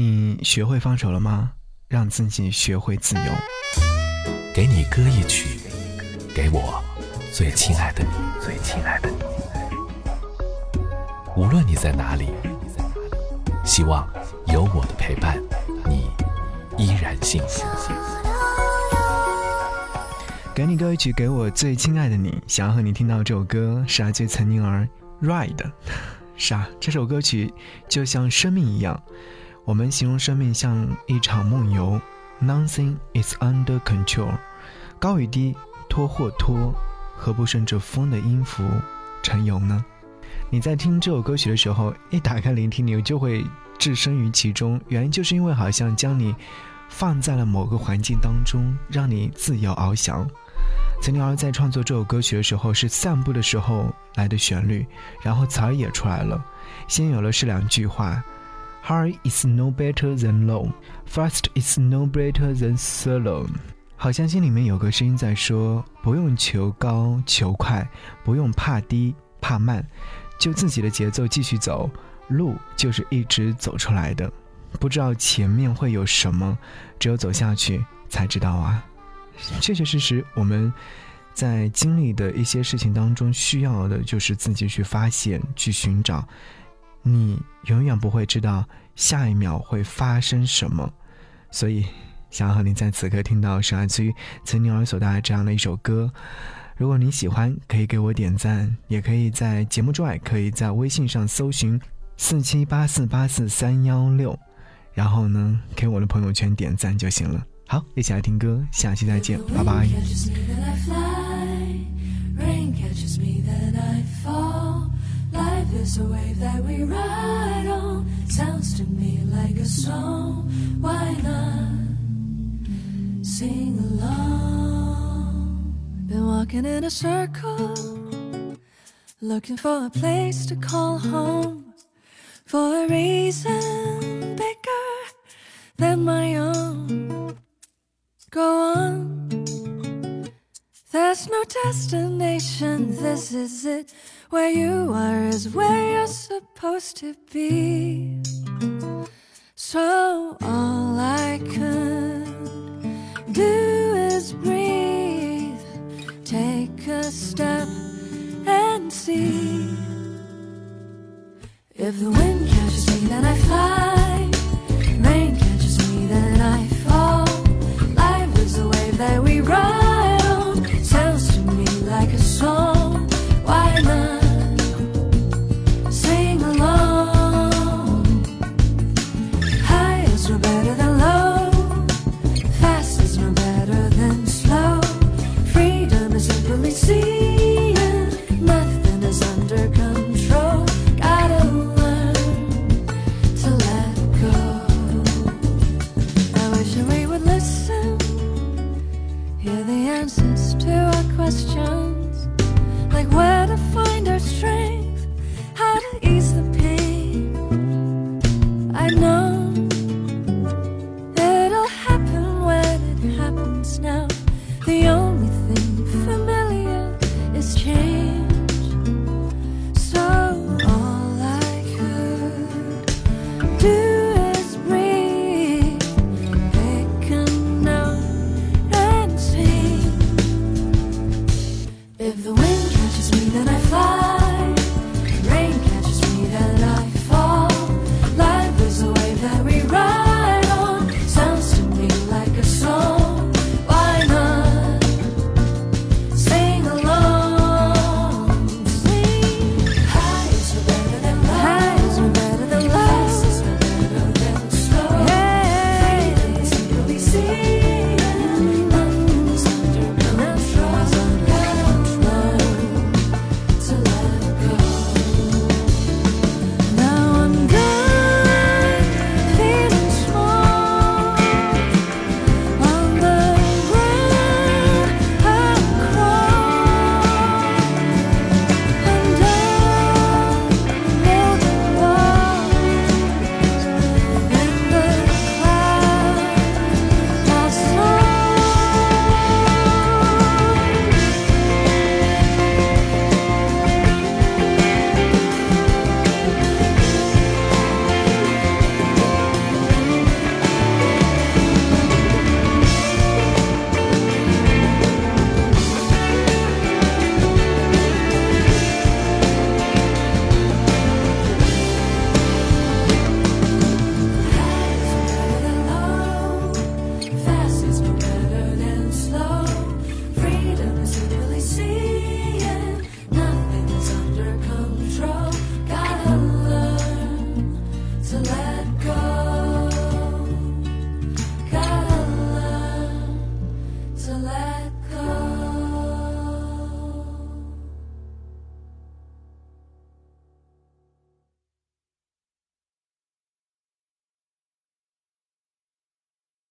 你学会放手了吗？让自己学会自由。给你歌一曲，给我最亲爱的你，最亲爱的你。无论你在哪里，希望有我的陪伴，你依然幸福。给你歌一曲，给我最亲爱的你。想要和你听到这首歌，是来自岑宁儿《Ride》。是啊，这首歌曲就像生命一样。我们形容生命像一场梦游，Nothing is under control。高与低，拖或拖，何不顺着风的音符沉游呢？你在听这首歌曲的时候，一打开聆听，你就会置身于其中。原因就是因为好像将你放在了某个环境当中，让你自由翱翔。岑宁儿在创作这首歌曲的时候，是散步的时候来的旋律，然后词儿也出来了，先有了是两句话。Hard is no better than low, fast is no better than slow。好像心里面有个声音在说：不用求高求快，不用怕低怕慢，就自己的节奏继续走，路就是一直走出来的。不知道前面会有什么，只有走下去才知道啊。确确实实，我们在经历的一些事情当中，需要的就是自己去发现、去寻找。你永远不会知道下一秒会发生什么，所以想要和你在此刻听到是来自于岑宁儿所带来这样的一首歌。如果你喜欢，可以给我点赞，也可以在节目之外，可以在微信上搜寻四七八四八四三幺六，然后呢，给我的朋友圈点赞就行了。好，一起来听歌，下期再见，拜拜。Life is a wave that we ride on. Sounds to me like a song. Why not sing along? Been walking in a circle, looking for a place to call home. For a reason There's no destination, this is it. Where you are is where you're supposed to be. So all I could do is breathe, take a step and see. If the wind catches me, then I fly. east